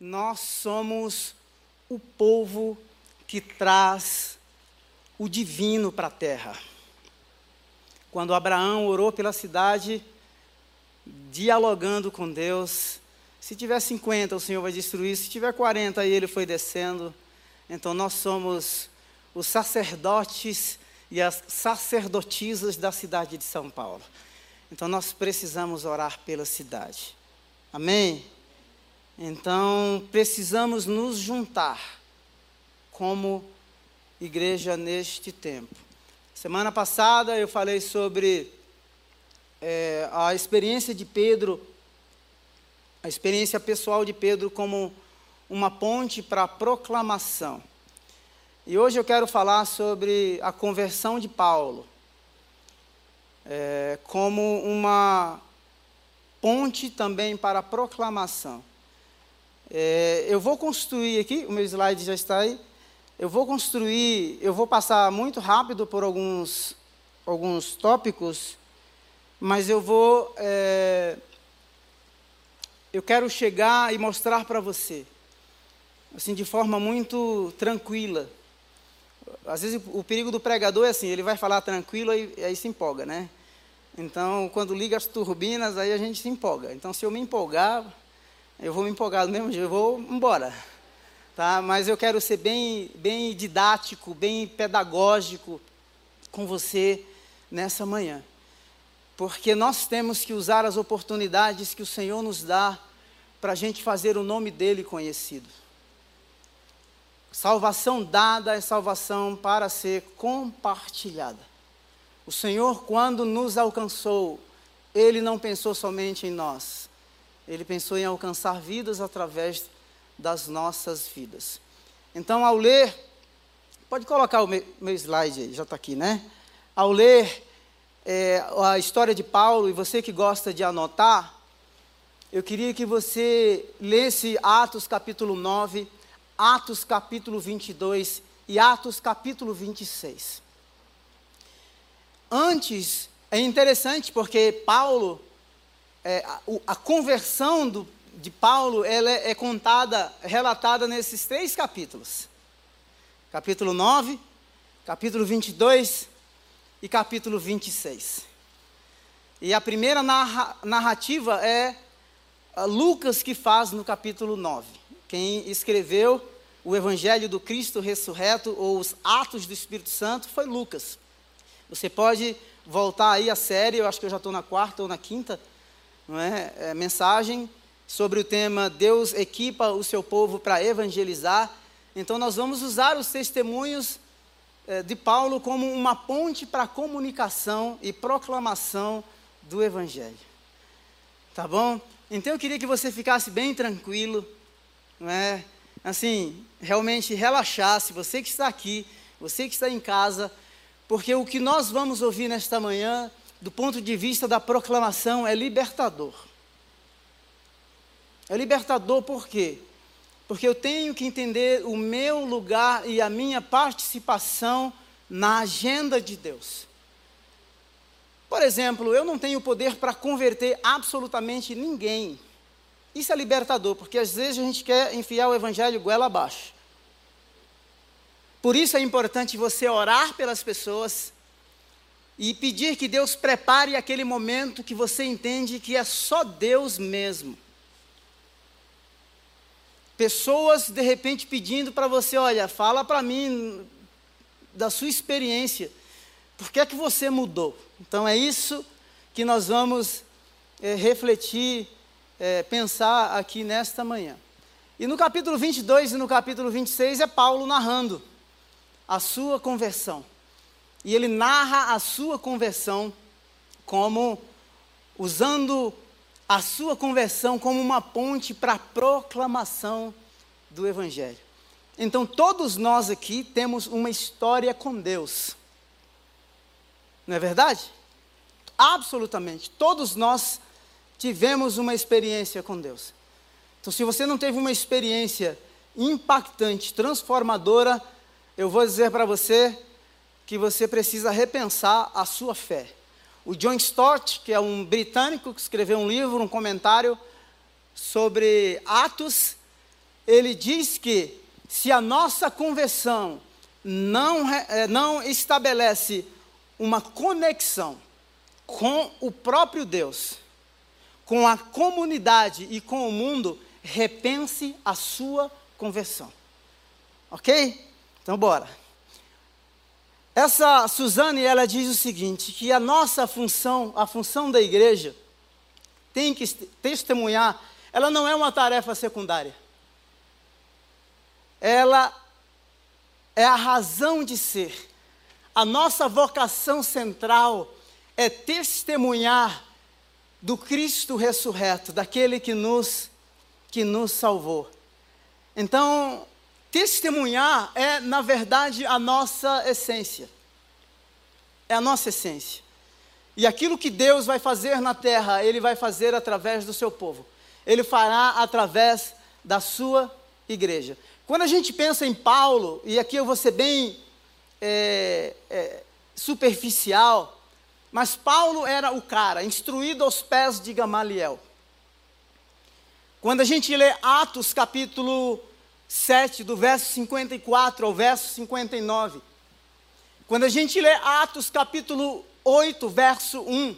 nós somos o povo que traz o divino para a terra. Quando Abraão orou pela cidade, dialogando com Deus, se tiver 50, o Senhor vai destruir, se tiver 40, aí ele foi descendo. Então nós somos os sacerdotes e as sacerdotisas da cidade de São Paulo. Então nós precisamos orar pela cidade. Amém? Então precisamos nos juntar como igreja neste tempo. Semana passada eu falei sobre é, a experiência de Pedro, a experiência pessoal de Pedro como uma ponte para a proclamação. E hoje eu quero falar sobre a conversão de Paulo, é, como uma ponte também para a proclamação. É, eu vou construir aqui, o meu slide já está aí. Eu vou construir, eu vou passar muito rápido por alguns, alguns tópicos, mas eu vou. É, eu quero chegar e mostrar para você, assim, de forma muito tranquila, às vezes o perigo do pregador é assim, ele vai falar tranquilo e aí se empolga, né? Então, quando liga as turbinas, aí a gente se empolga. Então, se eu me empolgar, eu vou me empolgar do mesmo jeito, eu vou embora. Tá? Mas eu quero ser bem, bem didático, bem pedagógico com você nessa manhã. Porque nós temos que usar as oportunidades que o Senhor nos dá para a gente fazer o nome dele conhecido. Salvação dada é salvação para ser compartilhada. O Senhor, quando nos alcançou, Ele não pensou somente em nós, Ele pensou em alcançar vidas através das nossas vidas. Então, ao ler, pode colocar o meu slide aí, já está aqui, né? Ao ler é, a história de Paulo, e você que gosta de anotar, eu queria que você lesse Atos capítulo 9 Atos capítulo 22 e Atos capítulo 26. Antes, é interessante porque Paulo, é, a, a, conversão do, de Paulo, ela é, é contada, relatada nesses três capítulos. Capítulo 9, capítulo 22 e capítulo 26. E a primeira narra, narrativa é Lucas que faz no capítulo 9. Quem escreveu o Evangelho do Cristo ressurreto ou os Atos do Espírito Santo foi Lucas. Você pode voltar aí a série, eu acho que eu já estou na quarta ou na quinta não é? é? mensagem sobre o tema Deus equipa o seu povo para evangelizar. Então nós vamos usar os testemunhos é, de Paulo como uma ponte para comunicação e proclamação do Evangelho. Tá bom? Então eu queria que você ficasse bem tranquilo não é? Assim, realmente relaxasse, você que está aqui, você que está em casa, porque o que nós vamos ouvir nesta manhã, do ponto de vista da proclamação, é libertador. É libertador por quê? Porque eu tenho que entender o meu lugar e a minha participação na agenda de Deus. Por exemplo, eu não tenho poder para converter absolutamente ninguém. Isso é libertador, porque às vezes a gente quer enfiar o evangelho goela abaixo. Por isso é importante você orar pelas pessoas e pedir que Deus prepare aquele momento que você entende que é só Deus mesmo. Pessoas de repente pedindo para você, olha, fala para mim da sua experiência. Por que é que você mudou? Então é isso que nós vamos é, refletir é, pensar aqui nesta manhã. E no capítulo 22 e no capítulo 26 é Paulo narrando a sua conversão. E ele narra a sua conversão como usando a sua conversão como uma ponte para a proclamação do evangelho. Então todos nós aqui temos uma história com Deus. Não é verdade? Absolutamente. Todos nós tivemos uma experiência com Deus. Então, se você não teve uma experiência impactante, transformadora, eu vou dizer para você que você precisa repensar a sua fé. O John Stott, que é um britânico que escreveu um livro, um comentário sobre Atos, ele diz que se a nossa conversão não, é, não estabelece uma conexão com o próprio Deus, com a comunidade e com o mundo, repense a sua conversão. Ok? Então, bora. Essa Suzane, ela diz o seguinte, que a nossa função, a função da igreja, tem que testemunhar, ela não é uma tarefa secundária. Ela é a razão de ser. A nossa vocação central é testemunhar do Cristo ressurreto, daquele que nos que nos salvou. Então, testemunhar é, na verdade, a nossa essência. É a nossa essência. E aquilo que Deus vai fazer na terra, Ele vai fazer através do seu povo. Ele fará através da sua igreja. Quando a gente pensa em Paulo, e aqui eu vou ser bem é, é, superficial, mas Paulo era o cara, instruído aos pés de Gamaliel. Quando a gente lê Atos capítulo 7, do verso 54 ao verso 59, quando a gente lê Atos capítulo 8, verso 1,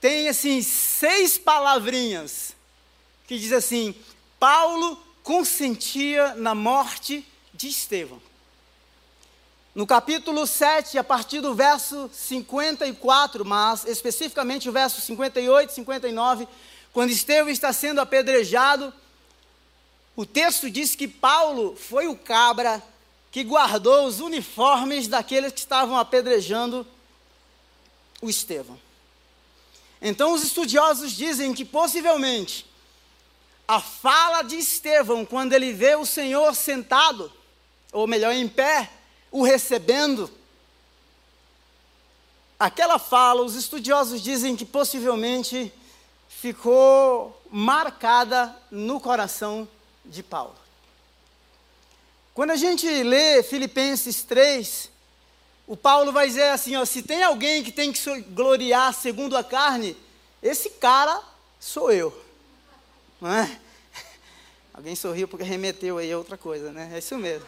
tem assim seis palavrinhas que diz assim: Paulo consentia na morte de Estevão. No capítulo 7, a partir do verso 54, mas especificamente o verso 58 e 59, quando Estevão está sendo apedrejado, o texto diz que Paulo foi o cabra que guardou os uniformes daqueles que estavam apedrejando o Estevão. Então, os estudiosos dizem que possivelmente a fala de Estevão, quando ele vê o Senhor sentado, ou melhor, em pé, o recebendo, aquela fala, os estudiosos dizem que possivelmente ficou marcada no coração de Paulo. Quando a gente lê Filipenses 3, o Paulo vai dizer assim: ó, se tem alguém que tem que se gloriar segundo a carne, esse cara sou eu. Não é? Alguém sorriu porque remeteu aí a outra coisa, né? É isso mesmo.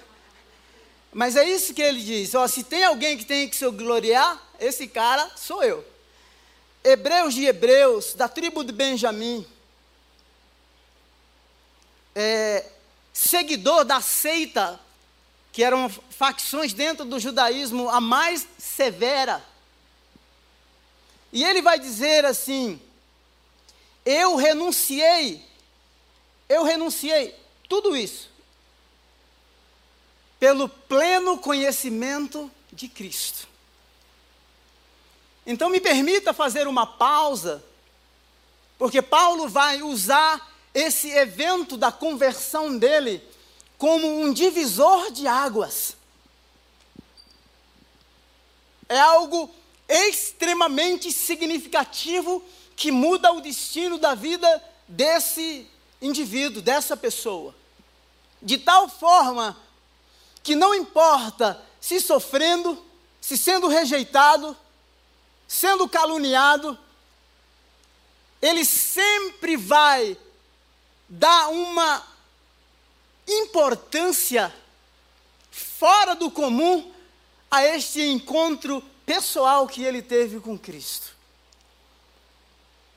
Mas é isso que ele diz: ó, se tem alguém que tem que se gloriar, esse cara sou eu. Hebreus de Hebreus, da tribo de Benjamim, é, seguidor da seita, que eram facções dentro do judaísmo, a mais severa. E ele vai dizer assim: Eu renunciei eu renunciei tudo isso pelo pleno conhecimento de Cristo. Então me permita fazer uma pausa, porque Paulo vai usar esse evento da conversão dele como um divisor de águas. É algo extremamente significativo que muda o destino da vida desse indivíduo, dessa pessoa. De tal forma que não importa se sofrendo, se sendo rejeitado, sendo caluniado, ele sempre vai dar uma importância fora do comum a este encontro pessoal que ele teve com Cristo.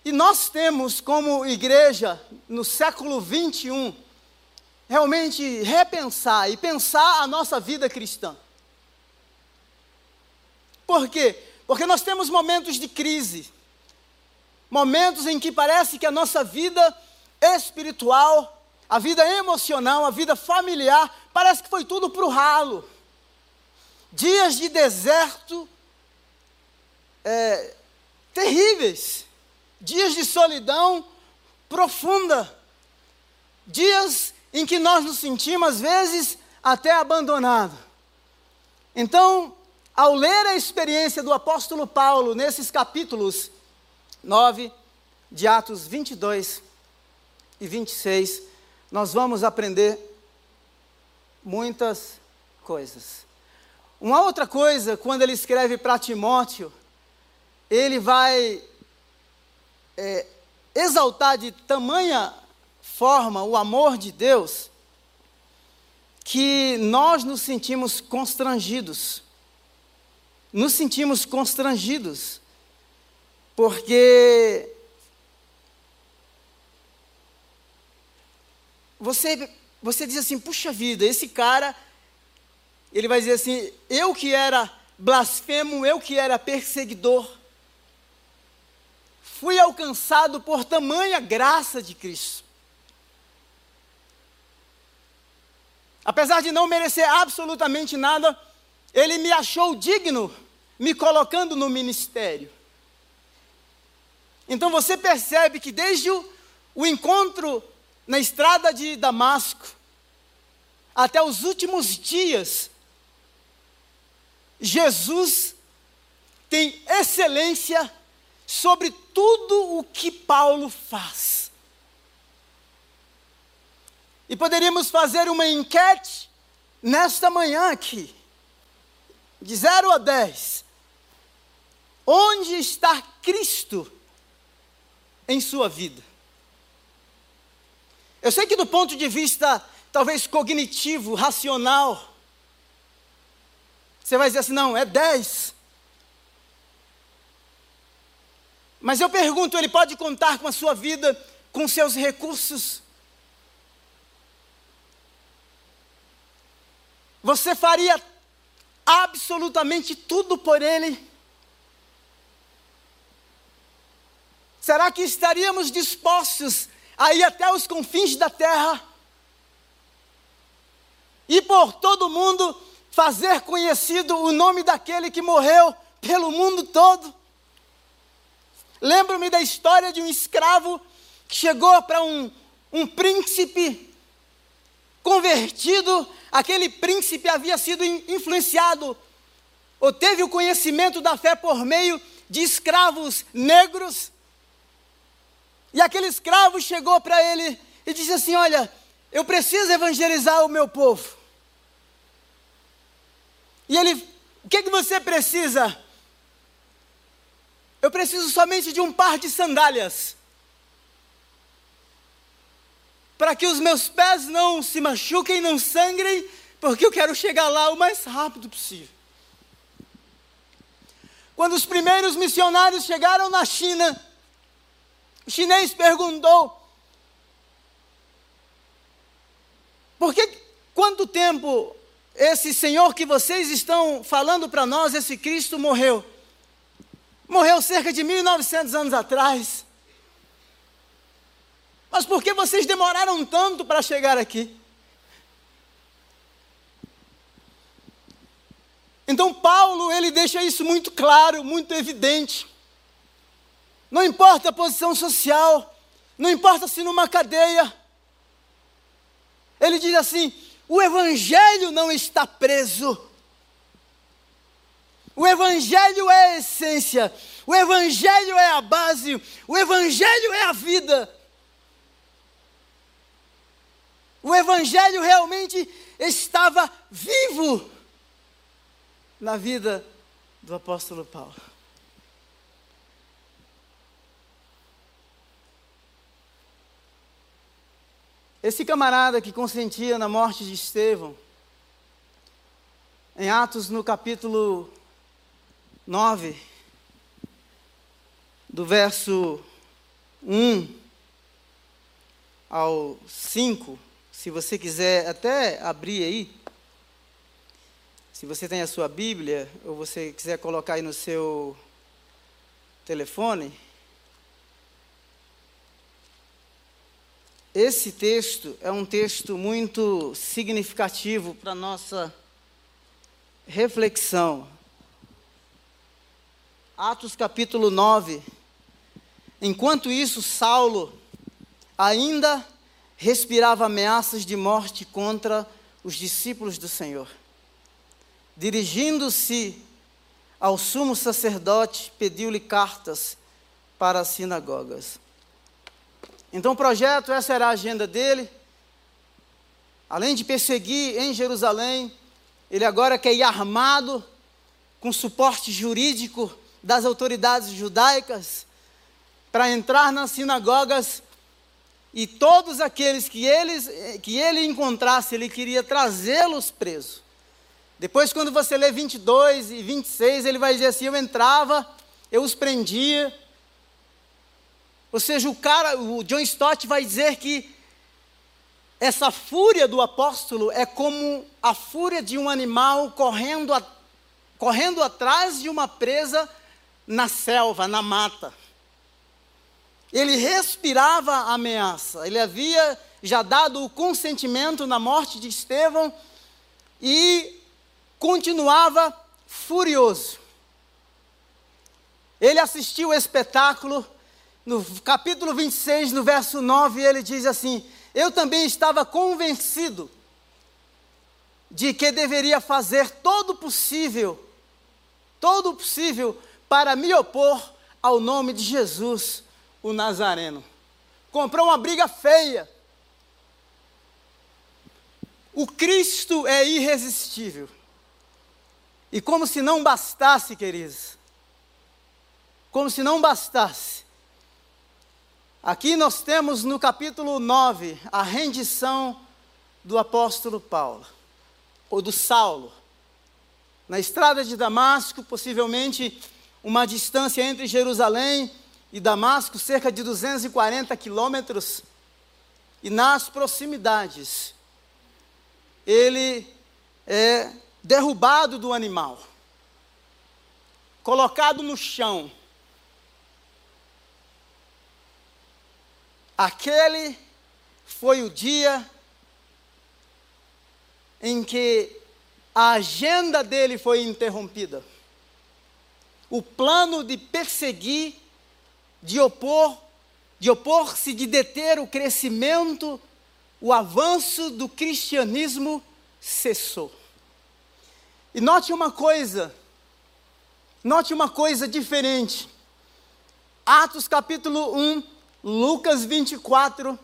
E nós temos como igreja, no século 21, realmente repensar e pensar a nossa vida cristã. Por quê? Porque nós temos momentos de crise, momentos em que parece que a nossa vida espiritual, a vida emocional, a vida familiar, parece que foi tudo para o ralo. Dias de deserto é, terríveis dias de solidão profunda, dias em que nós nos sentimos, às vezes, até abandonados. Então, ao ler a experiência do apóstolo Paulo nesses capítulos 9 de Atos 22 e 26, nós vamos aprender muitas coisas. Uma outra coisa, quando ele escreve para Timóteo, ele vai é, exaltar de tamanha forma o amor de Deus, que nós nos sentimos constrangidos. Nos sentimos constrangidos, porque você, você diz assim: puxa vida, esse cara, ele vai dizer assim: eu que era blasfemo, eu que era perseguidor, fui alcançado por tamanha graça de Cristo. Apesar de não merecer absolutamente nada, ele me achou digno, me colocando no ministério. Então você percebe que desde o, o encontro na estrada de Damasco, até os últimos dias, Jesus tem excelência sobre tudo o que Paulo faz. E poderíamos fazer uma enquete nesta manhã aqui, de 0 a 10. Onde está Cristo em sua vida? Eu sei que do ponto de vista talvez cognitivo, racional, você vai dizer assim, não, é 10. Mas eu pergunto, ele pode contar com a sua vida, com seus recursos? Você faria absolutamente tudo por ele? Será que estaríamos dispostos a ir até os confins da terra e por todo mundo fazer conhecido o nome daquele que morreu pelo mundo todo? Lembro-me da história de um escravo que chegou para um, um príncipe convertido, aquele príncipe havia sido influenciado, ou teve o conhecimento da fé por meio de escravos negros. E aquele escravo chegou para ele e disse assim: Olha, eu preciso evangelizar o meu povo. E ele, o que, que você precisa? Eu preciso somente de um par de sandálias. Para que os meus pés não se machuquem, não sangrem, porque eu quero chegar lá o mais rápido possível. Quando os primeiros missionários chegaram na China, o chinês perguntou: Por que quanto tempo esse Senhor que vocês estão falando para nós, esse Cristo, morreu? Morreu cerca de 1900 anos atrás. Mas por que vocês demoraram tanto para chegar aqui? Então Paulo, ele deixa isso muito claro, muito evidente. Não importa a posição social, não importa se numa cadeia. Ele diz assim: o evangelho não está preso. O Evangelho é a essência, o Evangelho é a base, o Evangelho é a vida. O Evangelho realmente estava vivo na vida do apóstolo Paulo. Esse camarada que consentia na morte de Estevão, em Atos no capítulo 9, do verso 1 ao 5, se você quiser até abrir aí, se você tem a sua Bíblia, ou você quiser colocar aí no seu telefone, esse texto é um texto muito significativo para a nossa reflexão. Atos capítulo 9. Enquanto isso, Saulo ainda respirava ameaças de morte contra os discípulos do Senhor. Dirigindo-se ao sumo sacerdote, pediu-lhe cartas para as sinagogas. Então, o projeto, essa era a agenda dele. Além de perseguir em Jerusalém, ele agora quer ir armado, com suporte jurídico das autoridades judaicas para entrar nas sinagogas e todos aqueles que, eles, que ele encontrasse, ele queria trazê-los presos. Depois, quando você lê 22 e 26, ele vai dizer assim: Eu entrava, eu os prendia. Ou seja, o cara, o John Stott vai dizer que essa fúria do apóstolo é como a fúria de um animal correndo, a, correndo atrás de uma presa na selva, na mata. Ele respirava a ameaça, ele havia já dado o consentimento na morte de Estevão e continuava furioso. Ele assistiu o espetáculo, no capítulo 26, no verso 9, ele diz assim: Eu também estava convencido de que deveria fazer todo o possível, todo o possível para me opor ao nome de Jesus o Nazareno. Comprou uma briga feia. O Cristo é irresistível. E como se não bastasse, queridos, como se não bastasse, aqui nós temos no capítulo 9 a rendição do apóstolo Paulo, ou do Saulo. Na estrada de Damasco, possivelmente uma distância entre Jerusalém e Damasco, cerca de 240 quilômetros, e nas proximidades, ele é derrubado do animal, colocado no chão. Aquele foi o dia em que a agenda dele foi interrompida. O plano de perseguir de opor, de opor-se, de deter o crescimento, o avanço do cristianismo cessou. E note uma coisa, note uma coisa diferente. Atos capítulo 1, Lucas 24,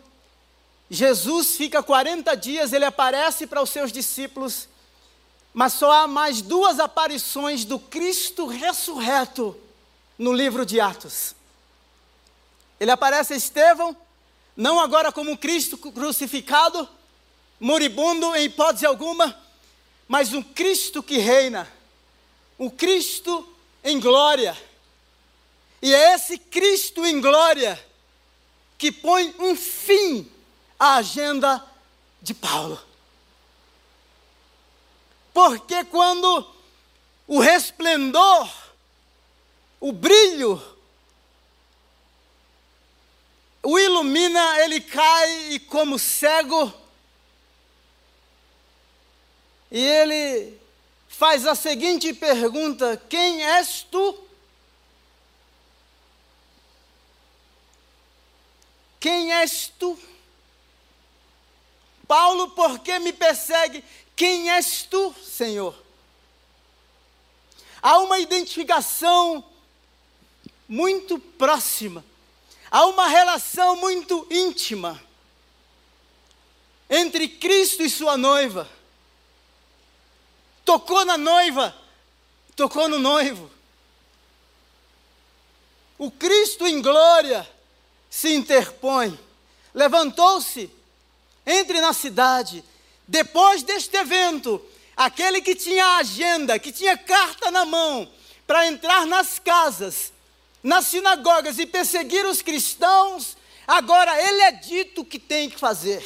Jesus fica 40 dias, ele aparece para os seus discípulos, mas só há mais duas aparições do Cristo ressurreto no livro de Atos. Ele aparece a Estevão, não agora como Cristo crucificado, moribundo em hipótese alguma, mas um Cristo que reina, um Cristo em glória. E é esse Cristo em glória que põe um fim à agenda de Paulo. Porque quando o resplendor, o brilho o ilumina, ele cai e, como cego, e ele faz a seguinte pergunta: Quem és tu? Quem és tu? Paulo, por que me persegue? Quem és tu, Senhor? Há uma identificação muito próxima Há uma relação muito íntima entre Cristo e sua noiva. Tocou na noiva, tocou no noivo. O Cristo em glória se interpõe. Levantou-se, entre na cidade. Depois deste evento, aquele que tinha agenda, que tinha carta na mão, para entrar nas casas, nas sinagogas e perseguir os cristãos, agora ele é dito que tem que fazer.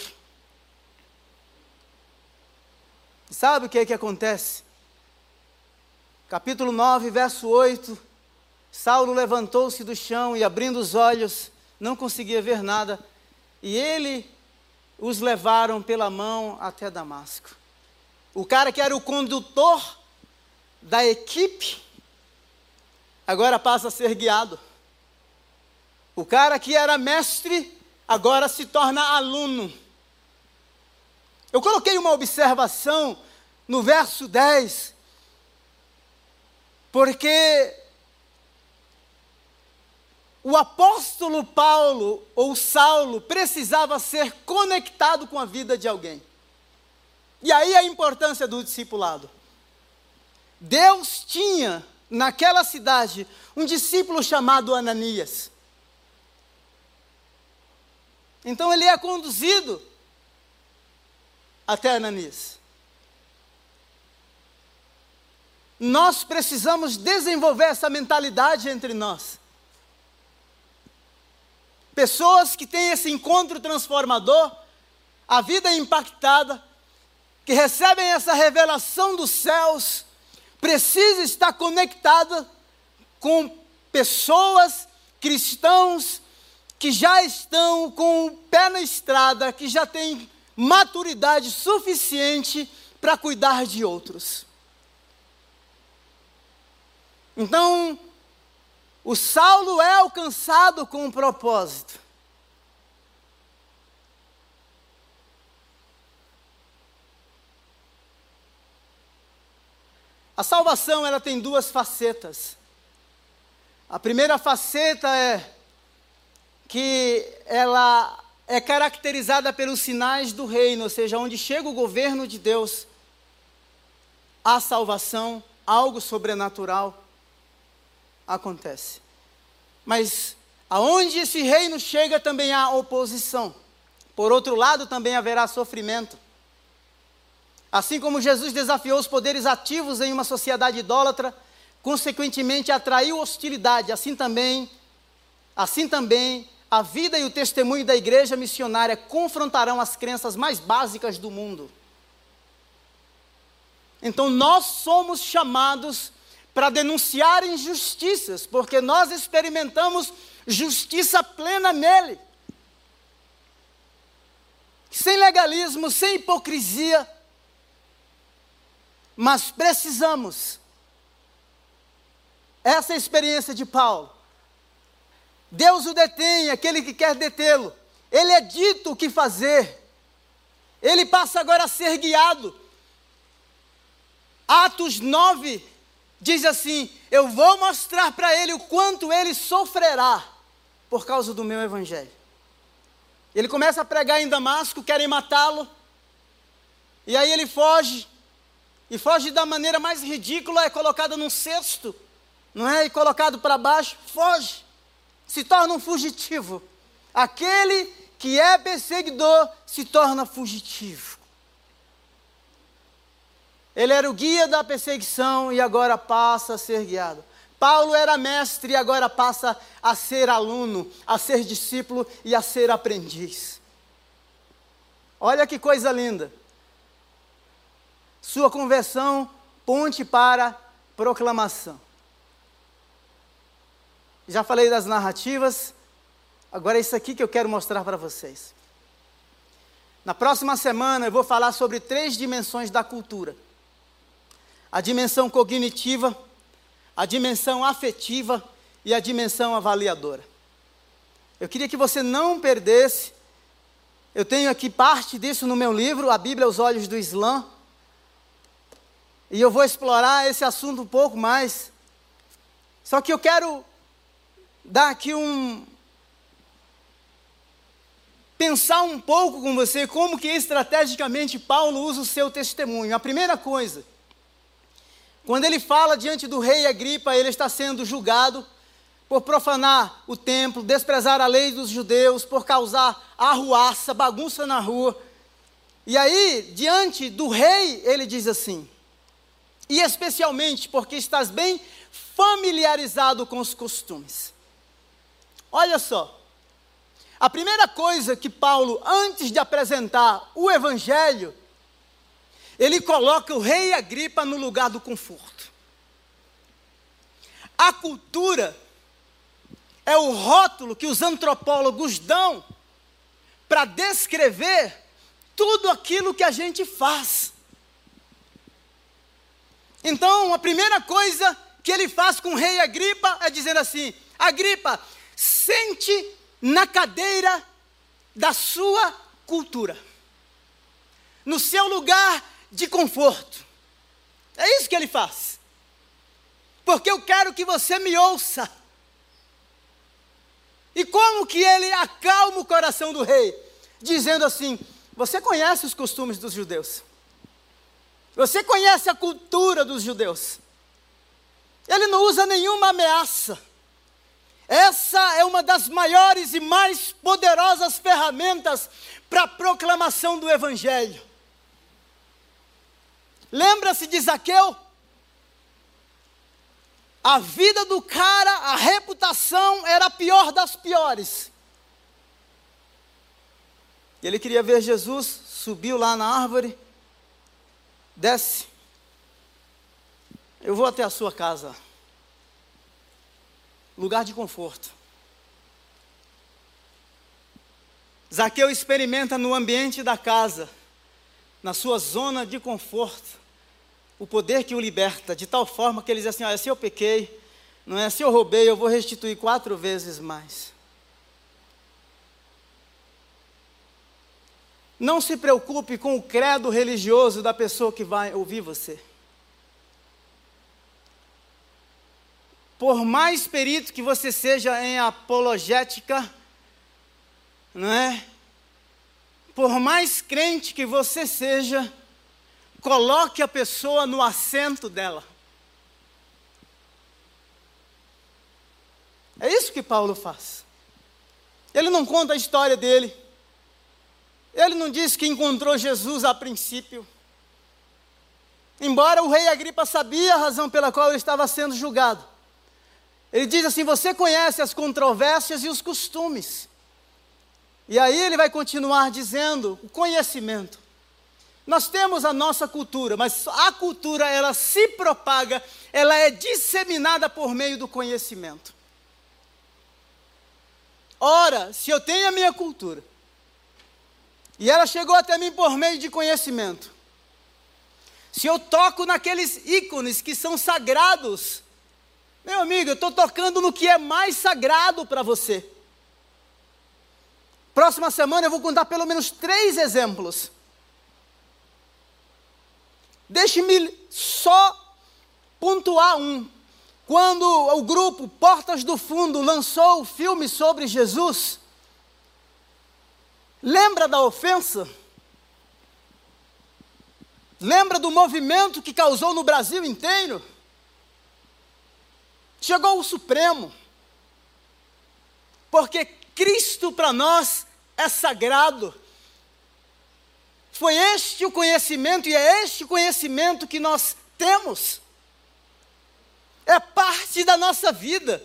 Sabe o que é que acontece? Capítulo 9, verso 8. Saulo levantou-se do chão e, abrindo os olhos, não conseguia ver nada, e ele os levaram pela mão até Damasco. O cara que era o condutor da equipe agora passa a ser guiado. O cara que era mestre, agora se torna aluno. Eu coloquei uma observação no verso 10, porque o apóstolo Paulo ou Saulo precisava ser conectado com a vida de alguém. E aí a importância do discipulado. Deus tinha naquela cidade um discípulo chamado Ananias. Então ele é conduzido até Ananias. Nós precisamos desenvolver essa mentalidade entre nós. Pessoas que têm esse encontro transformador, a vida é impactada, que recebem essa revelação dos céus, precisa estar conectada com pessoas, cristãos, que já estão com o pé na estrada, que já têm maturidade suficiente para cuidar de outros. Então, o Saulo é alcançado com um propósito. A salvação ela tem duas facetas. A primeira faceta é que ela é caracterizada pelos sinais do reino, ou seja, onde chega o governo de Deus, a salvação, algo sobrenatural acontece. Mas aonde esse reino chega também há oposição. Por outro lado, também haverá sofrimento. Assim como Jesus desafiou os poderes ativos em uma sociedade idólatra, consequentemente atraiu hostilidade, assim também, assim também a vida e o testemunho da igreja missionária confrontarão as crenças mais básicas do mundo. Então nós somos chamados para denunciar injustiças, porque nós experimentamos justiça plena nele. Sem legalismo, sem hipocrisia, mas precisamos. Essa é a experiência de Paulo. Deus o detém, aquele que quer detê-lo. Ele é dito o que fazer. Ele passa agora a ser guiado. Atos 9, diz assim: Eu vou mostrar para ele o quanto ele sofrerá por causa do meu evangelho. Ele começa a pregar em Damasco, querem matá-lo, e aí ele foge, e foge da maneira mais ridícula, é colocado num cesto, não é? E colocado para baixo, foge, se torna um fugitivo. Aquele que é perseguidor se torna fugitivo. Ele era o guia da perseguição e agora passa a ser guiado. Paulo era mestre e agora passa a ser aluno, a ser discípulo e a ser aprendiz. Olha que coisa linda. Sua conversão, ponte para proclamação. Já falei das narrativas, agora é isso aqui que eu quero mostrar para vocês. Na próxima semana eu vou falar sobre três dimensões da cultura a dimensão cognitiva, a dimensão afetiva e a dimensão avaliadora. Eu queria que você não perdesse. Eu tenho aqui parte disso no meu livro, A Bíblia aos Olhos do Islã. E eu vou explorar esse assunto um pouco mais. Só que eu quero dar aqui um. Pensar um pouco com você como que estrategicamente Paulo usa o seu testemunho. A primeira coisa quando ele fala diante do rei Agripa, ele está sendo julgado por profanar o templo, desprezar a lei dos judeus, por causar arruaça, bagunça na rua. E aí, diante do rei, ele diz assim: e especialmente porque estás bem familiarizado com os costumes. Olha só, a primeira coisa que Paulo, antes de apresentar o evangelho, ele coloca o rei Agripa no lugar do conforto. A cultura é o rótulo que os antropólogos dão para descrever tudo aquilo que a gente faz. Então, a primeira coisa que ele faz com o rei Agripa é dizer assim: Agripa, sente na cadeira da sua cultura, no seu lugar de conforto. É isso que ele faz. Porque eu quero que você me ouça. E como que ele acalma o coração do rei? Dizendo assim: Você conhece os costumes dos judeus. Você conhece a cultura dos judeus. Ele não usa nenhuma ameaça. Essa é uma das maiores e mais poderosas ferramentas para a proclamação do Evangelho. Lembra-se de Zaqueu? A vida do cara, a reputação era a pior das piores. Ele queria ver Jesus, subiu lá na árvore, desce. Eu vou até a sua casa. Lugar de conforto. Zaqueu experimenta no ambiente da casa, na sua zona de conforto, o poder que o liberta, de tal forma que ele diz assim: olha, se eu pequei, não é? Se eu roubei, eu vou restituir quatro vezes mais. Não se preocupe com o credo religioso da pessoa que vai ouvir você. Por mais perito que você seja em apologética, não é? Por mais crente que você seja, coloque a pessoa no assento dela. É isso que Paulo faz. Ele não conta a história dele. Ele não disse que encontrou Jesus a princípio. Embora o rei Agripa sabia a razão pela qual ele estava sendo julgado. Ele diz assim: Você conhece as controvérsias e os costumes. E aí ele vai continuar dizendo: o conhecimento. Nós temos a nossa cultura, mas a cultura ela se propaga, ela é disseminada por meio do conhecimento. Ora, se eu tenho a minha cultura, e ela chegou até mim por meio de conhecimento. Se eu toco naqueles ícones que são sagrados, meu amigo, eu estou tocando no que é mais sagrado para você. Próxima semana eu vou contar pelo menos três exemplos. Deixe-me só pontuar um. Quando o grupo Portas do Fundo lançou o filme sobre Jesus, Lembra da ofensa? Lembra do movimento que causou no Brasil inteiro? Chegou o Supremo. Porque Cristo para nós é sagrado. Foi este o conhecimento e é este conhecimento que nós temos. É parte da nossa vida,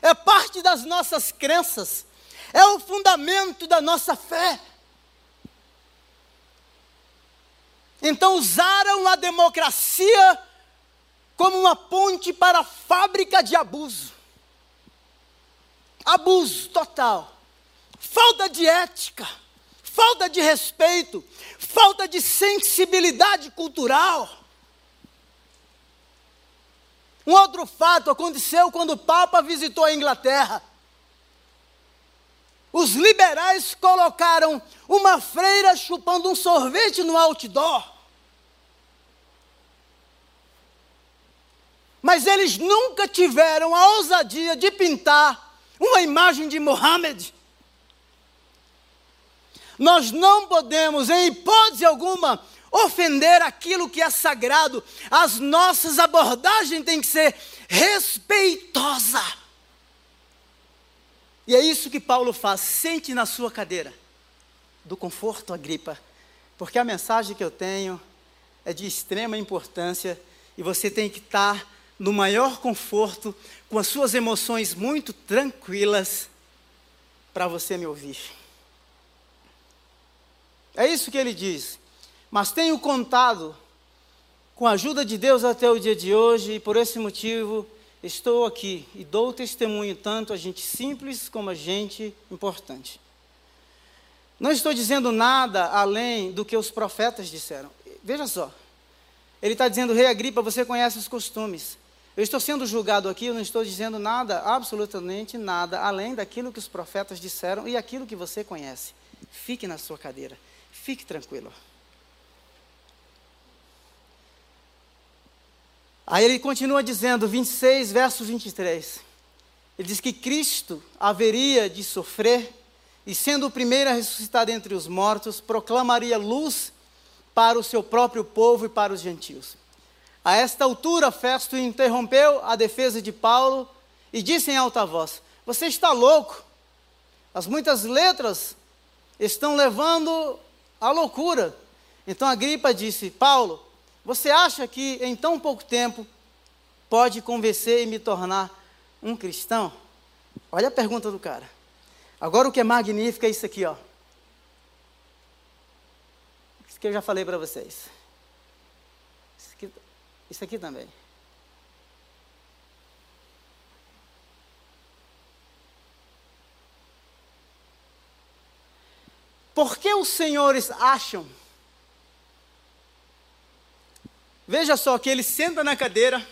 é parte das nossas crenças é o fundamento da nossa fé. Então usaram a democracia como uma ponte para a fábrica de abuso. Abuso total. Falta de ética, falta de respeito, falta de sensibilidade cultural. Um outro fato aconteceu quando o Papa visitou a Inglaterra. Os liberais colocaram uma freira chupando um sorvete no outdoor. Mas eles nunca tiveram a ousadia de pintar uma imagem de Mohammed. Nós não podemos, em hipótese alguma, ofender aquilo que é sagrado. As nossas abordagens têm que ser respeitosas. E é isso que Paulo faz. Sente na sua cadeira do conforto, Agripa, porque a mensagem que eu tenho é de extrema importância e você tem que estar no maior conforto, com as suas emoções muito tranquilas, para você me ouvir. É isso que ele diz. Mas tenho contado com a ajuda de Deus até o dia de hoje e por esse motivo estou aqui e dou testemunho tanto a gente simples como a gente importante. Não estou dizendo nada além do que os profetas disseram. Veja só. Ele está dizendo, Rei Agripa, você conhece os costumes. Eu estou sendo julgado aqui, eu não estou dizendo nada, absolutamente nada, além daquilo que os profetas disseram e aquilo que você conhece. Fique na sua cadeira, fique tranquilo. Aí ele continua dizendo, 26, verso 23. Ele diz que Cristo haveria de sofrer e, sendo o primeiro a ressuscitar dentre os mortos, proclamaria luz para o seu próprio povo e para os gentios. A esta altura, Festo interrompeu a defesa de Paulo e disse em alta voz: Você está louco. As muitas letras estão levando à loucura. Então Agripa disse: Paulo, você acha que em tão pouco tempo pode convencer e me tornar um cristão? Olha a pergunta do cara. Agora o que é magnífico é isso aqui, ó. Isso que eu já falei para vocês. Isso aqui, isso aqui também. Por que os senhores acham? Veja só que ele senta na cadeira,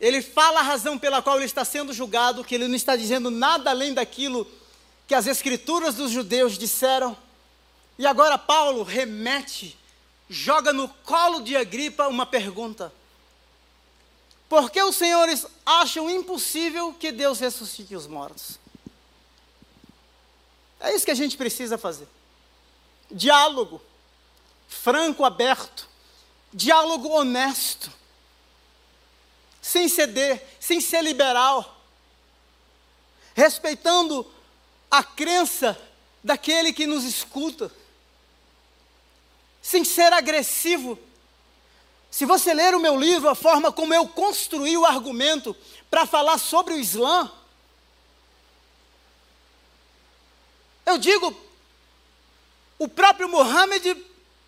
ele fala a razão pela qual ele está sendo julgado, que ele não está dizendo nada além daquilo que as escrituras dos judeus disseram. E agora Paulo remete, joga no colo de Agripa uma pergunta: Por que os senhores acham impossível que Deus ressuscite os mortos? É isso que a gente precisa fazer. Diálogo franco, aberto, diálogo honesto, sem ceder, sem ser liberal, respeitando a crença daquele que nos escuta, sem ser agressivo. Se você ler o meu livro, a forma como eu construí o argumento para falar sobre o Islã, Eu digo, o próprio Mohammed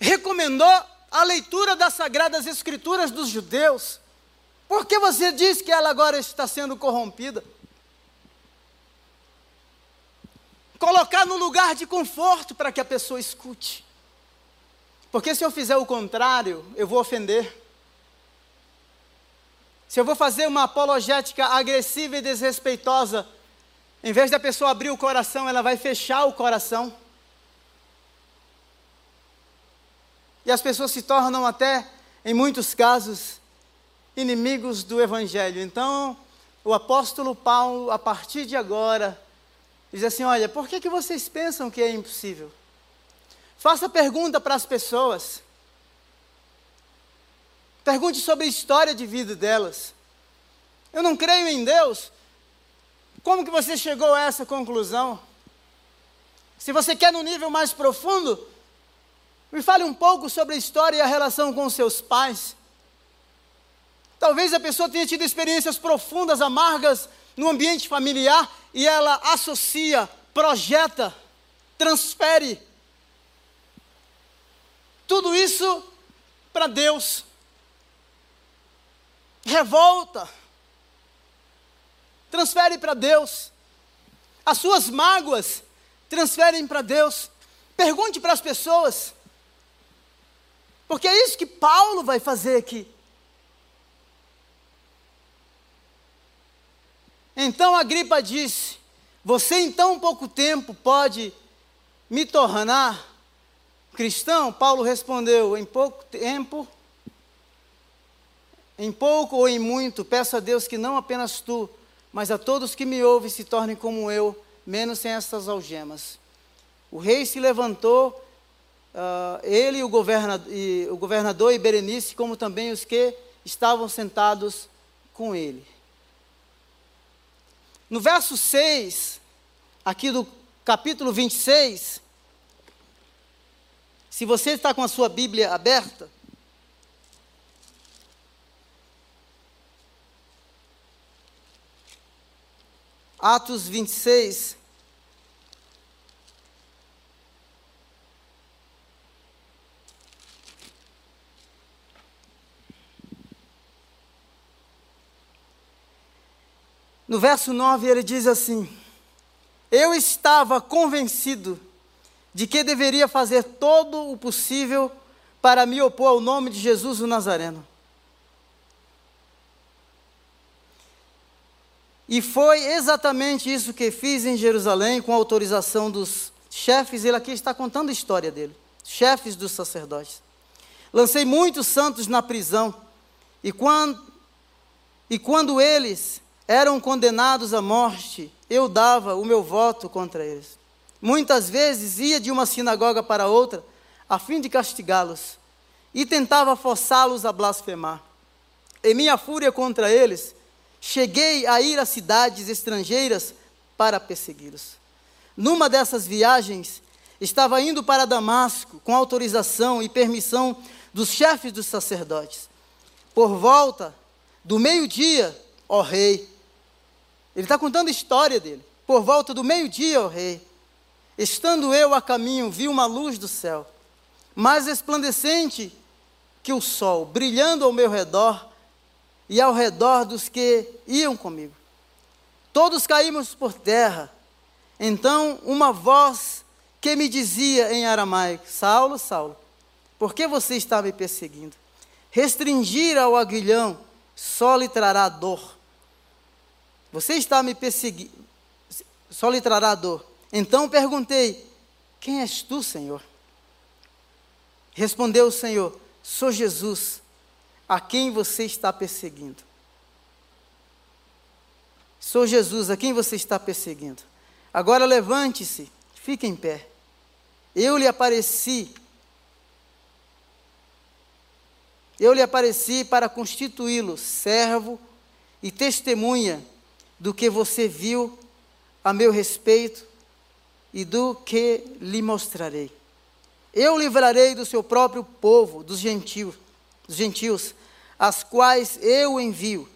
recomendou a leitura das Sagradas Escrituras dos judeus. Por que você diz que ela agora está sendo corrompida? Colocar no lugar de conforto para que a pessoa escute. Porque se eu fizer o contrário, eu vou ofender. Se eu vou fazer uma apologética agressiva e desrespeitosa, em vez da pessoa abrir o coração, ela vai fechar o coração. E as pessoas se tornam até, em muitos casos, inimigos do Evangelho. Então, o apóstolo Paulo, a partir de agora, diz assim: Olha, por que, que vocês pensam que é impossível? Faça pergunta para as pessoas. Pergunte sobre a história de vida delas. Eu não creio em Deus, como que você chegou a essa conclusão? Se você quer no nível mais profundo, me fale um pouco sobre a história e a relação com seus pais. Talvez a pessoa tenha tido experiências profundas, amargas no ambiente familiar e ela associa, projeta, transfere tudo isso para Deus. Revolta transfere para Deus. As suas mágoas, transferem para Deus. Pergunte para as pessoas. Porque é isso que Paulo vai fazer aqui. Então a gripa disse: Você em tão pouco tempo pode me tornar cristão? Paulo respondeu: Em pouco tempo, em pouco ou em muito, peço a Deus que não apenas tu, mas a todos que me ouvem se tornem como eu, menos sem essas algemas. O rei se levantou, uh, ele o, governador, e o governador e Berenice, como também os que estavam sentados com ele. No verso 6, aqui do capítulo 26, se você está com a sua Bíblia aberta, Atos 26. No verso 9 ele diz assim: Eu estava convencido de que deveria fazer todo o possível para me opor ao nome de Jesus o Nazareno. E foi exatamente isso que fiz em Jerusalém, com autorização dos chefes. Ele aqui está contando a história dele, chefes dos sacerdotes. Lancei muitos santos na prisão, e quando, e quando eles eram condenados à morte, eu dava o meu voto contra eles. Muitas vezes ia de uma sinagoga para outra, a fim de castigá-los, e tentava forçá-los a blasfemar. Em minha fúria contra eles, cheguei a ir a cidades estrangeiras para persegui-los. Numa dessas viagens, estava indo para Damasco com autorização e permissão dos chefes dos sacerdotes. Por volta do meio-dia, ó rei, ele está contando a história dele. Por volta do meio-dia, ó rei, estando eu a caminho, vi uma luz do céu, mais resplandecente que o sol, brilhando ao meu redor e ao redor dos que iam comigo. Todos caímos por terra. Então, uma voz que me dizia em aramaico: Saulo, Saulo, por que você está me perseguindo? Restringir ao aguilhão só lhe trará dor. Você está me perseguindo, só lhe trará dor. Então perguntei: Quem és tu, Senhor? Respondeu o Senhor: Sou Jesus, a quem você está perseguindo. Sou Jesus, a quem você está perseguindo. Agora levante-se, fique em pé. Eu lhe apareci. Eu lhe apareci para constituí-lo servo e testemunha do que você viu a meu respeito e do que lhe mostrarei. Eu livrarei do seu próprio povo, dos gentios, dos gentios, as quais eu envio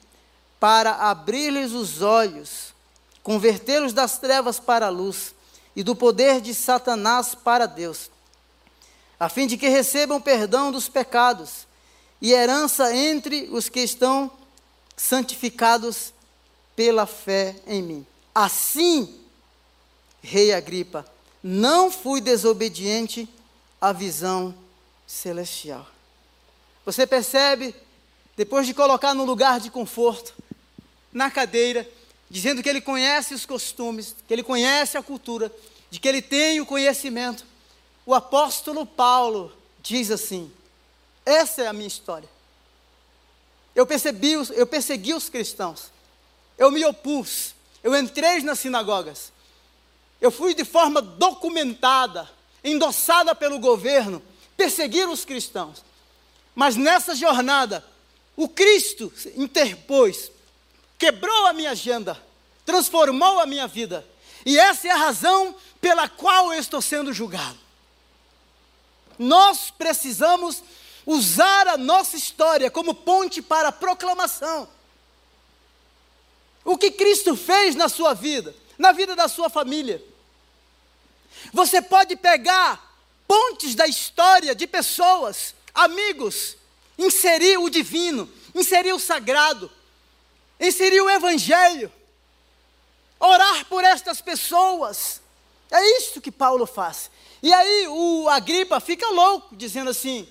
para abrir-lhes os olhos, convertê-los das trevas para a luz e do poder de Satanás para Deus, a fim de que recebam perdão dos pecados e herança entre os que estão santificados pela fé em mim. Assim, Rei Agripa, não fui desobediente à visão celestial. Você percebe, depois de colocar no lugar de conforto, na cadeira, dizendo que ele conhece os costumes, que ele conhece a cultura, de que ele tem o conhecimento. O apóstolo Paulo diz assim: essa é a minha história. Eu percebi, eu persegui os cristãos. Eu me opus. Eu entrei nas sinagogas. Eu fui de forma documentada, endossada pelo governo, perseguir os cristãos. Mas nessa jornada, o Cristo interpôs quebrou a minha agenda, transformou a minha vida. E essa é a razão pela qual eu estou sendo julgado. Nós precisamos usar a nossa história como ponte para a proclamação. O que Cristo fez na sua vida, na vida da sua família. Você pode pegar pontes da história de pessoas, amigos, inserir o divino, inserir o sagrado, inserir o Evangelho, orar por estas pessoas. É isso que Paulo faz. E aí o Agripa fica louco, dizendo assim: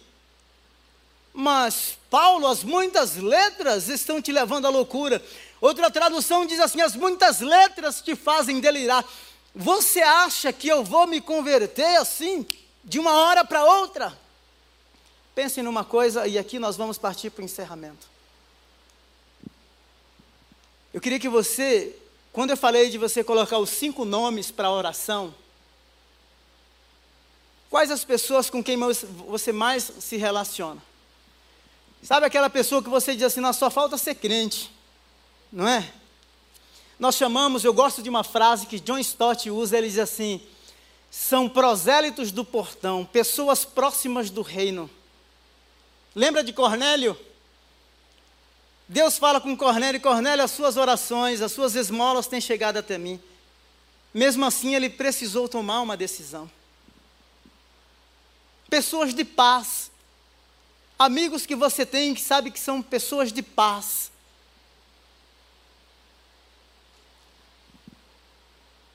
Mas Paulo, as muitas letras estão te levando à loucura. Outra tradução diz assim: As muitas letras te fazem delirar. Você acha que eu vou me converter assim, de uma hora para outra? Pense numa coisa, e aqui nós vamos partir para o encerramento. Eu queria que você, quando eu falei de você colocar os cinco nomes para a oração, quais as pessoas com quem você mais se relaciona? Sabe aquela pessoa que você diz assim, não, só falta ser crente, não é? Nós chamamos, eu gosto de uma frase que John Stott usa, ele diz assim: são prosélitos do portão, pessoas próximas do reino. Lembra de Cornélio? Deus fala com Cornélio, Cornélio, as suas orações, as suas esmolas têm chegado até mim. Mesmo assim, ele precisou tomar uma decisão. Pessoas de paz. Amigos que você tem que sabe que são pessoas de paz.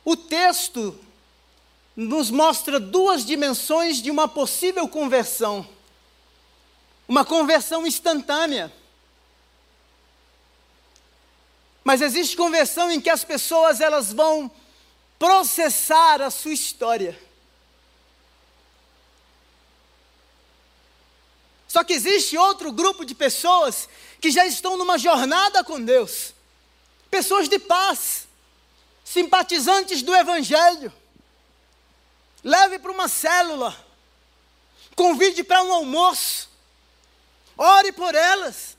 O texto nos mostra duas dimensões de uma possível conversão. Uma conversão instantânea. Mas existe conversão em que as pessoas elas vão processar a sua história. Só que existe outro grupo de pessoas que já estão numa jornada com Deus. Pessoas de paz, simpatizantes do Evangelho. Leve para uma célula, convide para um almoço, ore por elas,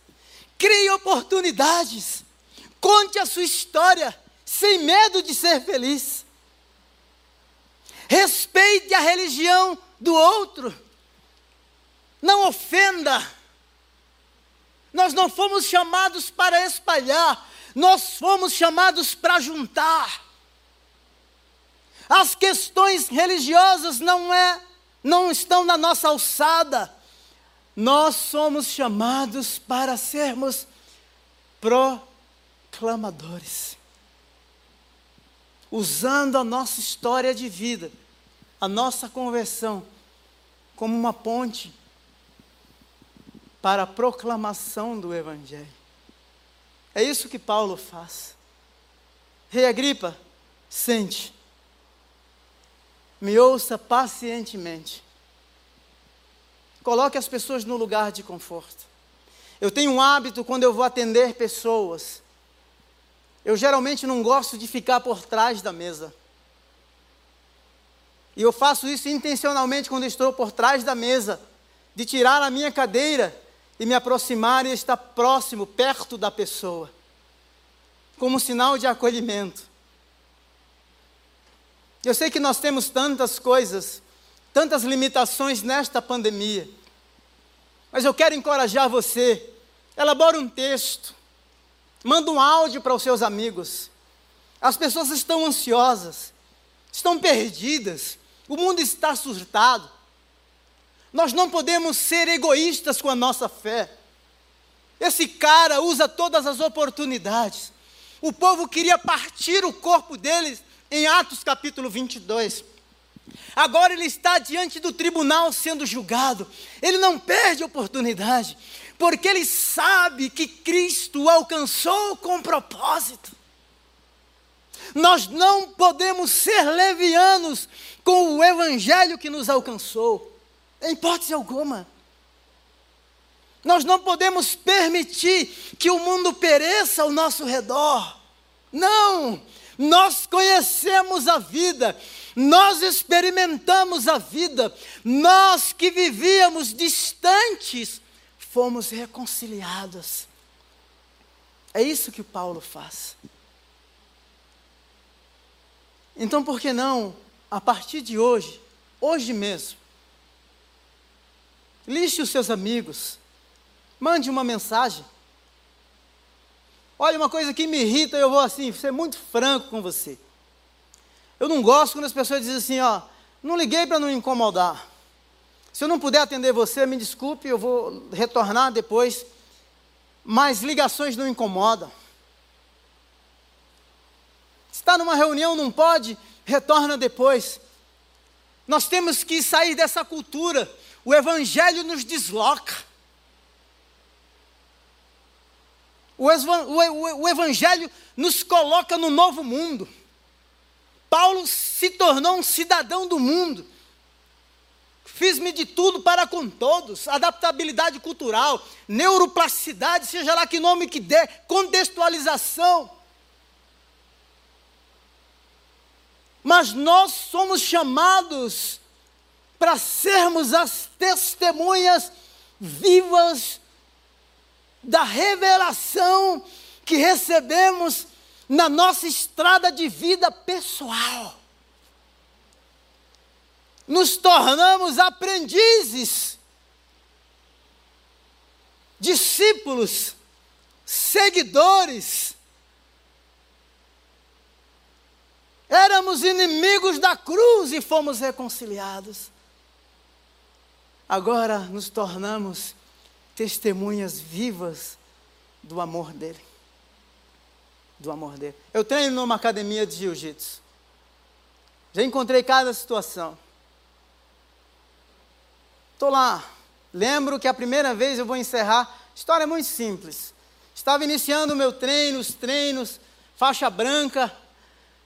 crie oportunidades Conte a sua história sem medo de ser feliz. Respeite a religião do outro. Não ofenda. Nós não fomos chamados para espalhar, nós fomos chamados para juntar. As questões religiosas não é não estão na nossa alçada. Nós somos chamados para sermos proclamadores. Usando a nossa história de vida, a nossa conversão, como uma ponte para a proclamação do Evangelho. É isso que Paulo faz. Rei Agripa, sente me ouça pacientemente. Coloque as pessoas no lugar de conforto. Eu tenho um hábito quando eu vou atender pessoas. Eu geralmente não gosto de ficar por trás da mesa. E eu faço isso intencionalmente quando estou por trás da mesa, de tirar a minha cadeira e me aproximar e estar próximo, perto da pessoa, como sinal de acolhimento. Eu sei que nós temos tantas coisas, tantas limitações nesta pandemia, mas eu quero encorajar você. Elabore um texto, manda um áudio para os seus amigos. As pessoas estão ansiosas, estão perdidas, o mundo está surtado. Nós não podemos ser egoístas com a nossa fé. Esse cara usa todas as oportunidades. O povo queria partir o corpo deles em Atos capítulo 22. Agora ele está diante do tribunal sendo julgado. Ele não perde oportunidade, porque ele sabe que Cristo alcançou com propósito. Nós não podemos ser levianos com o evangelho que nos alcançou, em hipótese alguma. Nós não podemos permitir que o mundo pereça ao nosso redor. Não! Nós conhecemos a vida, nós experimentamos a vida, nós que vivíamos distantes, fomos reconciliados. É isso que Paulo faz. Então, por que não, a partir de hoje, hoje mesmo, liste os seus amigos, mande uma mensagem, Olha, uma coisa que me irrita, eu vou assim, ser muito franco com você. Eu não gosto quando as pessoas dizem assim, ó, não liguei para não incomodar. Se eu não puder atender você, me desculpe, eu vou retornar depois. Mas ligações não incomodam. Está numa reunião, não pode, retorna depois. Nós temos que sair dessa cultura. O Evangelho nos desloca. O, Evangelho nos coloca no novo mundo. Paulo se tornou um cidadão do mundo. Fiz-me de tudo para com todos, adaptabilidade cultural, neuroplasticidade, seja lá que nome que der, contextualização. Mas nós somos chamados para sermos as testemunhas vivas da revelação que recebemos na nossa estrada de vida pessoal. Nos tornamos aprendizes, discípulos, seguidores. Éramos inimigos da cruz e fomos reconciliados. Agora nos tornamos testemunhas vivas do amor dele. Do amor dele. Eu treino numa academia de jiu-jitsu. Já encontrei cada situação. Estou lá. Lembro que a primeira vez eu vou encerrar. História muito simples. Estava iniciando o meu treino, os treinos, faixa branca,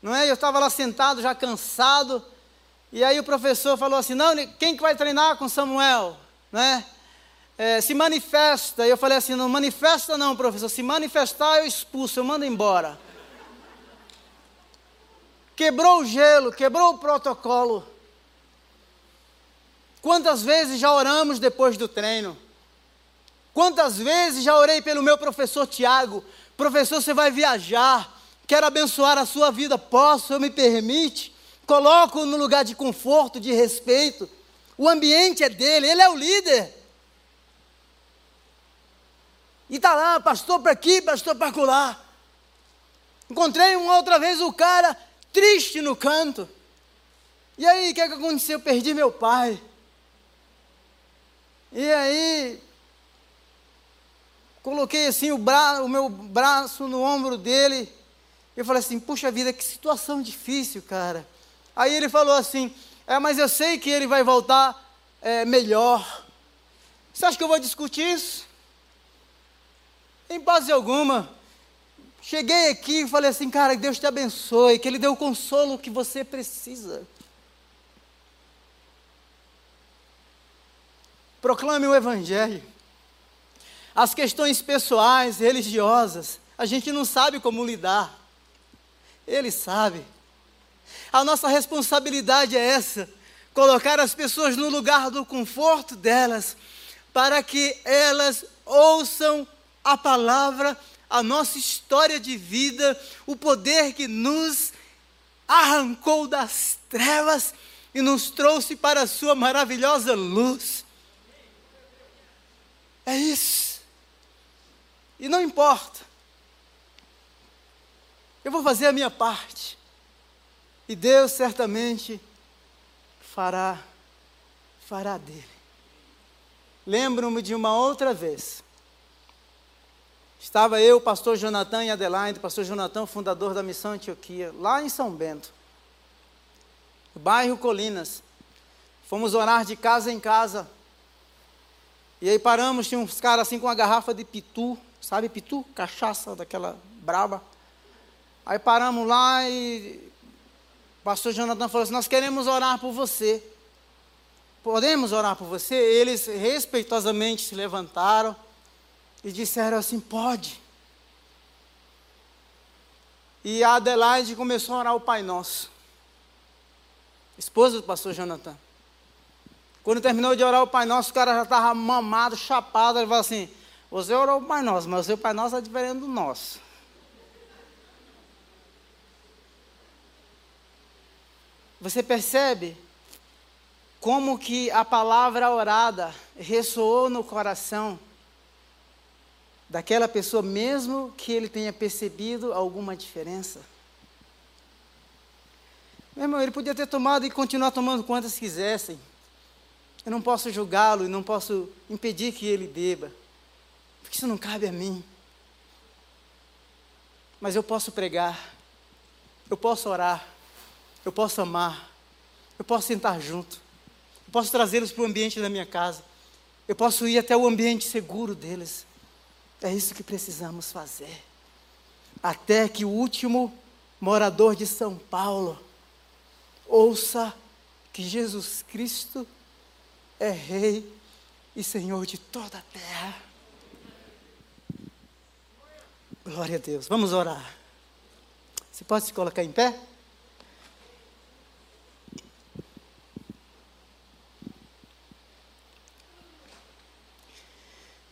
não é? Eu estava lá sentado, já cansado. E aí o professor falou assim: Não, quem que vai treinar com Samuel? Não é? É, se manifesta. E eu falei assim: não manifesta, não, professor. Se manifestar, eu expulso, eu mando embora. Quebrou o gelo, quebrou o protocolo. Quantas vezes já oramos depois do treino? Quantas vezes já orei pelo meu professor Tiago? Professor, você vai viajar, quero abençoar a sua vida, posso, eu me permite? Coloco no lugar de conforto, de respeito. O ambiente é dele, ele é o líder. E está lá, pastor para aqui, pastor para lá. Encontrei uma outra vez o cara triste no canto. E aí, o que, é que aconteceu? Eu perdi meu pai. E aí, coloquei assim o, bra o meu braço no ombro dele. Eu falei assim: puxa vida, que situação difícil, cara. Aí ele falou assim: é, mas eu sei que ele vai voltar é, melhor. Você acha que eu vou discutir isso? Em base alguma. Cheguei aqui e falei assim, cara, que Deus te abençoe, que Ele dê o consolo que você precisa. Proclame o Evangelho. As questões pessoais, religiosas, a gente não sabe como lidar. Ele sabe. A nossa responsabilidade é essa: colocar as pessoas no lugar do conforto delas, para que elas ouçam a palavra, a nossa história de vida, o poder que nos arrancou das trevas e nos trouxe para a sua maravilhosa luz. É isso. E não importa. Eu vou fazer a minha parte. E Deus certamente fará fará dele. Lembro-me de uma outra vez. Estava eu, pastor Jonathan e Adelaide, pastor Jonathan, fundador da Missão Antioquia, lá em São Bento, bairro Colinas. Fomos orar de casa em casa. E aí paramos, tinha uns caras assim com uma garrafa de pitu, sabe pitu? Cachaça daquela braba. Aí paramos lá e o pastor Jonathan falou assim: Nós queremos orar por você. Podemos orar por você? Eles respeitosamente se levantaram e disseram assim: pode. E a Adelaide começou a orar o Pai Nosso, esposa do pastor Jonathan. Quando terminou de orar o Pai Nosso, o cara já estava mamado, chapado. Ele falou assim: Você orou o Pai Nosso, mas o seu Pai Nosso é diferente do nosso. Você percebe como que a palavra orada ressoou no coração daquela pessoa, mesmo que ele tenha percebido alguma diferença. Meu irmão, ele podia ter tomado e continuar tomando quantas quisessem. Eu não posso julgá-lo e não posso impedir que ele beba, porque isso não cabe a mim. Mas eu posso pregar, eu posso orar, eu posso amar, eu posso sentar junto, eu posso trazê-los para o ambiente da minha casa, eu posso ir até o ambiente seguro deles. É isso que precisamos fazer. Até que o último morador de São Paulo ouça que Jesus Cristo é Rei e Senhor de toda a terra. Glória a Deus. Vamos orar. Você pode se colocar em pé?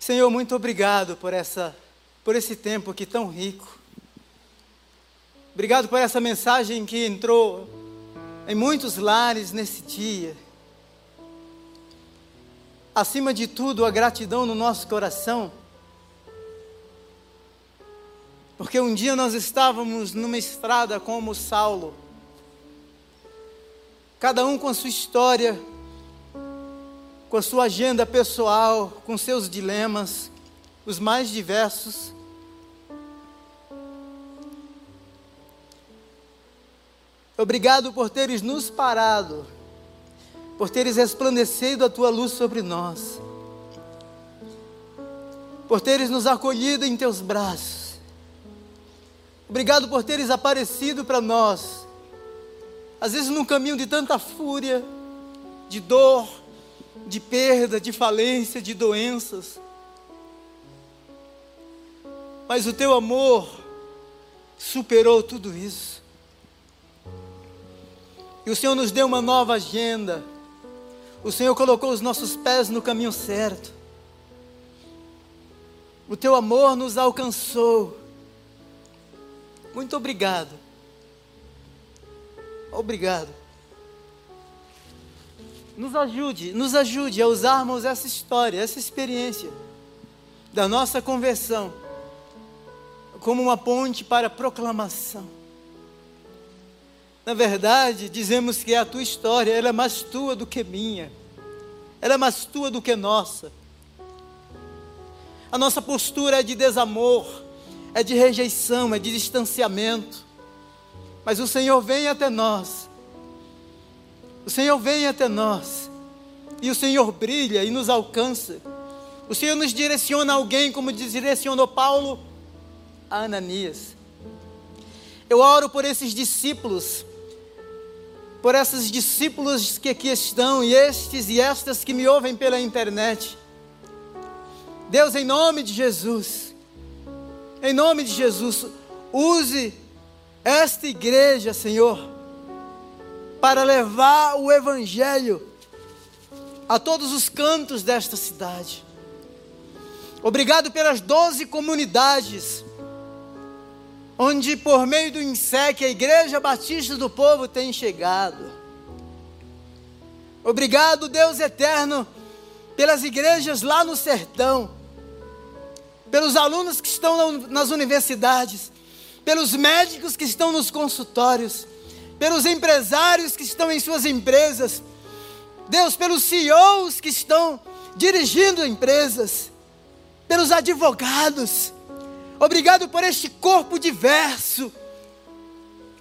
Senhor, muito obrigado por essa por esse tempo aqui tão rico. Obrigado por essa mensagem que entrou em muitos lares nesse dia. Acima de tudo, a gratidão no nosso coração. Porque um dia nós estávamos numa estrada como Saulo, cada um com a sua história, com a sua agenda pessoal, com seus dilemas, os mais diversos. Obrigado por teres nos parado, por teres resplandecido a tua luz sobre nós, por teres nos acolhido em teus braços. Obrigado por teres aparecido para nós, às vezes num caminho de tanta fúria, de dor, de perda, de falência, de doenças. Mas o teu amor superou tudo isso. E o Senhor nos deu uma nova agenda. O Senhor colocou os nossos pés no caminho certo. O teu amor nos alcançou. Muito obrigado. Obrigado. Nos ajude, nos ajude a usarmos essa história, essa experiência da nossa conversão como uma ponte para proclamação. Na verdade, dizemos que a tua história, ela é mais tua do que minha. Ela é mais tua do que nossa. A nossa postura é de desamor, é de rejeição, é de distanciamento. Mas o Senhor vem até nós. O Senhor vem até nós. E o Senhor brilha e nos alcança. O Senhor nos direciona a alguém, como direcionou Paulo a Ananias. Eu oro por esses discípulos, por esses discípulos que aqui estão, e estes e estas que me ouvem pela internet. Deus, em nome de Jesus, em nome de Jesus, use esta igreja, Senhor, para levar o Evangelho a todos os cantos desta cidade. Obrigado pelas doze comunidades, onde por meio do INSEC a Igreja Batista do Povo tem chegado. Obrigado, Deus eterno, pelas igrejas lá no sertão pelos alunos que estão nas universidades, pelos médicos que estão nos consultórios, pelos empresários que estão em suas empresas, Deus, pelos CEOs que estão dirigindo empresas, pelos advogados. Obrigado por este corpo diverso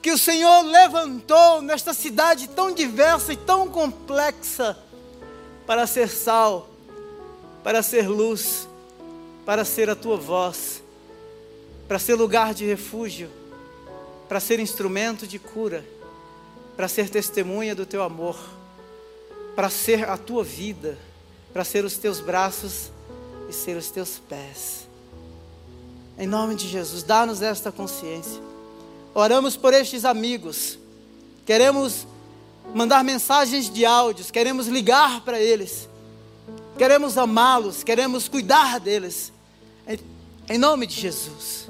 que o Senhor levantou nesta cidade tão diversa e tão complexa para ser sal, para ser luz para ser a tua voz, para ser lugar de refúgio, para ser instrumento de cura, para ser testemunha do teu amor, para ser a tua vida, para ser os teus braços e ser os teus pés. Em nome de Jesus, dá-nos esta consciência. Oramos por estes amigos, queremos mandar mensagens de áudios, queremos ligar para eles queremos amá-los, queremos cuidar deles, em, nome de Jesus.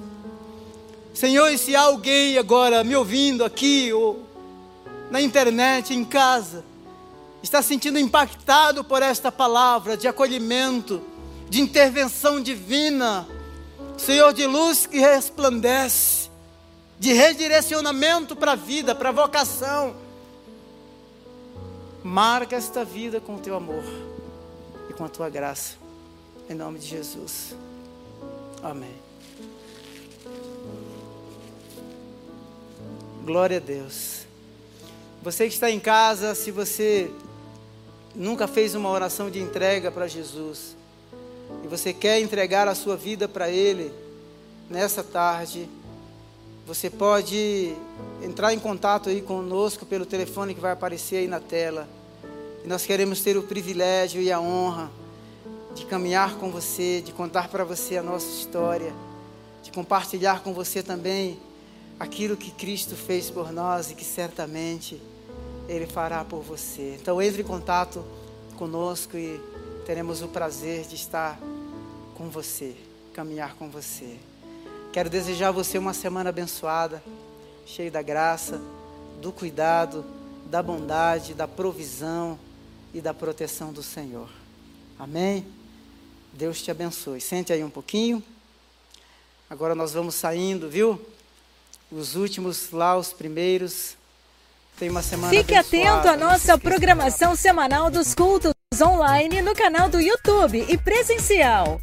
Senhor, e se há alguém agora me ouvindo aqui, ou na internet, em casa, está sentindo impactado por esta palavra de acolhimento, de intervenção divina, Senhor de luz que resplandece, de redirecionamento para a vida, para a vocação, marca esta vida com o teu amor e com a tua graça. Em nome de Jesus. Amém. Glória a Deus. Você que está em casa, se você nunca fez uma oração de entrega para Jesus, e você quer entregar a sua vida para Ele, nessa tarde, você pode entrar em contato aí conosco pelo telefone que vai aparecer aí na tela. E nós queremos ter o privilégio e a honra de caminhar com você, de contar para você a nossa história, de compartilhar com você também aquilo que Cristo fez por nós e que certamente Ele fará por você. Então entre em contato conosco e teremos o prazer de estar com você, caminhar com você. Quero desejar a você uma semana abençoada, cheia da graça, do cuidado, da bondade, da provisão e da proteção do Senhor. Amém? Deus te abençoe. Sente aí um pouquinho. Agora nós vamos saindo, viu? Os últimos lá, os primeiros. Tem uma semana Fique atento à nossa programação semanal dos cultos online no canal do YouTube e presencial.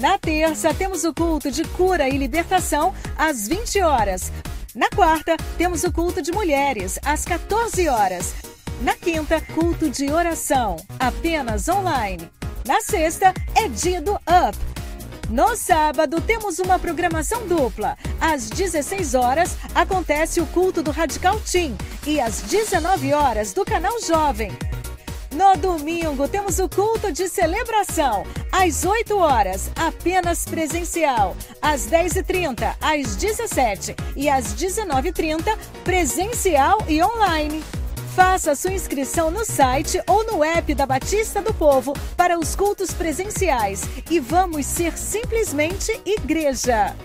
Na terça, temos o culto de cura e libertação às 20 horas. Na quarta, temos o culto de mulheres às 14 horas. Na quinta, culto de oração, apenas online. Na sexta, é dia do Up. No sábado, temos uma programação dupla. Às 16 horas, acontece o culto do Radical Team e às 19 horas, do canal Jovem. No domingo, temos o culto de celebração, às 8 horas, apenas presencial. Às 10h30, às 17 e às 19h30, presencial e online. Faça sua inscrição no site ou no app da Batista do Povo para os cultos presenciais e vamos ser simplesmente igreja.